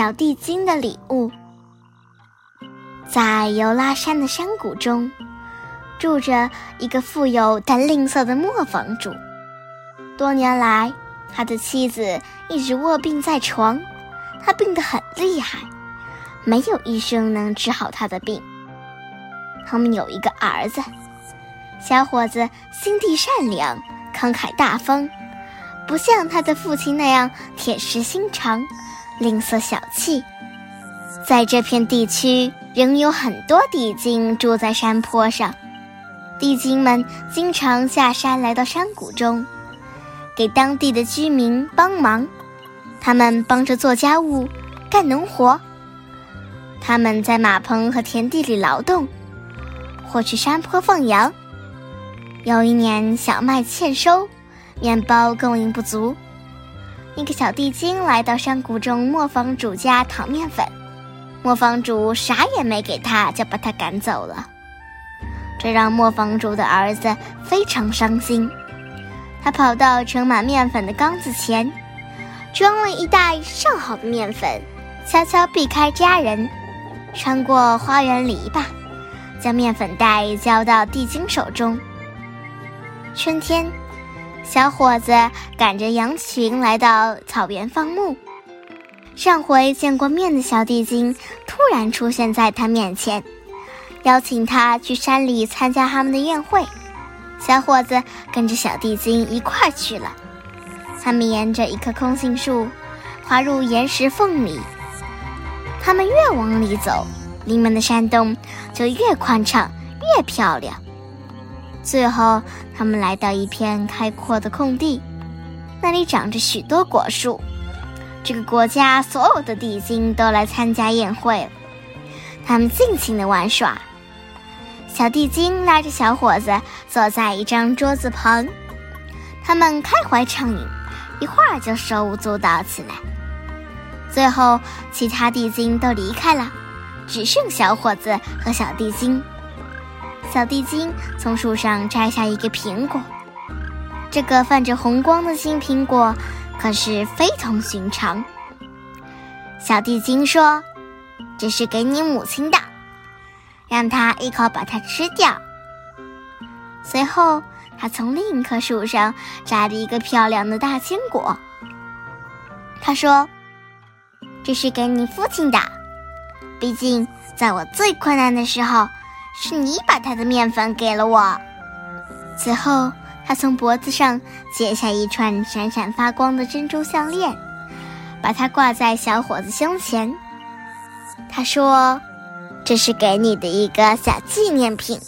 小地精的礼物。在尤拉山的山谷中，住着一个富有但吝啬的磨坊主。多年来，他的妻子一直卧病在床，他病得很厉害，没有医生能治好他的病。他们有一个儿子，小伙子心地善良，慷慨大方。不像他的父亲那样铁石心肠、吝啬小气。在这片地区，仍有很多地精住在山坡上。地精们经常下山来到山谷中，给当地的居民帮忙。他们帮着做家务、干农活。他们在马棚和田地里劳动，或去山坡放羊。有一年，小麦欠收。面包供应不足，一个小地精来到山谷中磨坊主家讨面粉，磨坊主啥也没给他，就把他赶走了。这让磨坊主的儿子非常伤心。他跑到盛满面粉的缸子前，装了一袋上好的面粉，悄悄避开家人，穿过花园篱笆，将面粉袋交到地精手中。春天。小伙子赶着羊群来到草原放牧。上回见过面的小地精突然出现在他面前，邀请他去山里参加他们的宴会。小伙子跟着小地精一块儿去了。他们沿着一棵空心树，滑入岩石缝里。他们越往里走，里面的山洞就越宽敞，越漂亮。最后，他们来到一片开阔的空地，那里长着许多果树。这个国家所有的地精都来参加宴会了，他们尽情的玩耍。小地精拉着小伙子坐在一张桌子旁，他们开怀畅饮，一会儿就手舞足蹈起来。最后，其他地精都离开了，只剩小伙子和小地精。小地精从树上摘下一个苹果，这个泛着红光的新苹果可是非同寻常。小地精说：“这是给你母亲的，让她一口把它吃掉。”随后，他从另一棵树上摘了一个漂亮的大青果。他说：“这是给你父亲的，毕竟在我最困难的时候。”是你把他的面粉给了我。随后，他从脖子上解下一串闪闪发光的珍珠项链，把它挂在小伙子胸前。他说：“这是给你的一个小纪念品，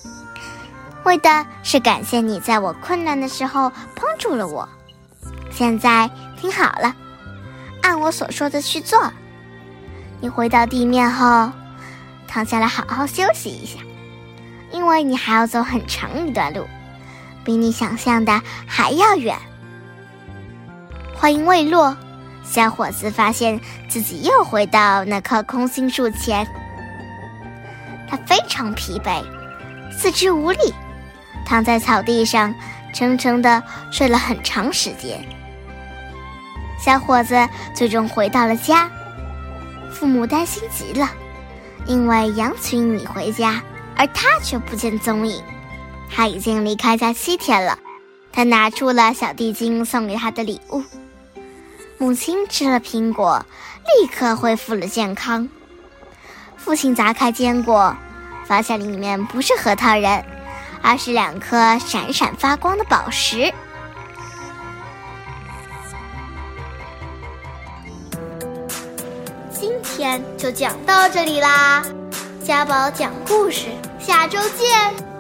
为的是感谢你在我困难的时候帮助了我。现在听好了，按我所说的去做。你回到地面后，躺下来好好休息一下。”因为你还要走很长一段路，比你想象的还要远。话音未落，小伙子发现自己又回到那棵空心树前。他非常疲惫，四肢无力，躺在草地上，沉沉的睡了很长时间。小伙子最终回到了家，父母担心极了，因为羊群已回家。而他却不见踪影，他已经离开家七天了。他拿出了小地精送给他的礼物。母亲吃了苹果，立刻恢复了健康。父亲砸开坚果，发现里面不是核桃仁，而是两颗闪闪发光的宝石。今天就讲到这里啦。家宝讲故事，下周见。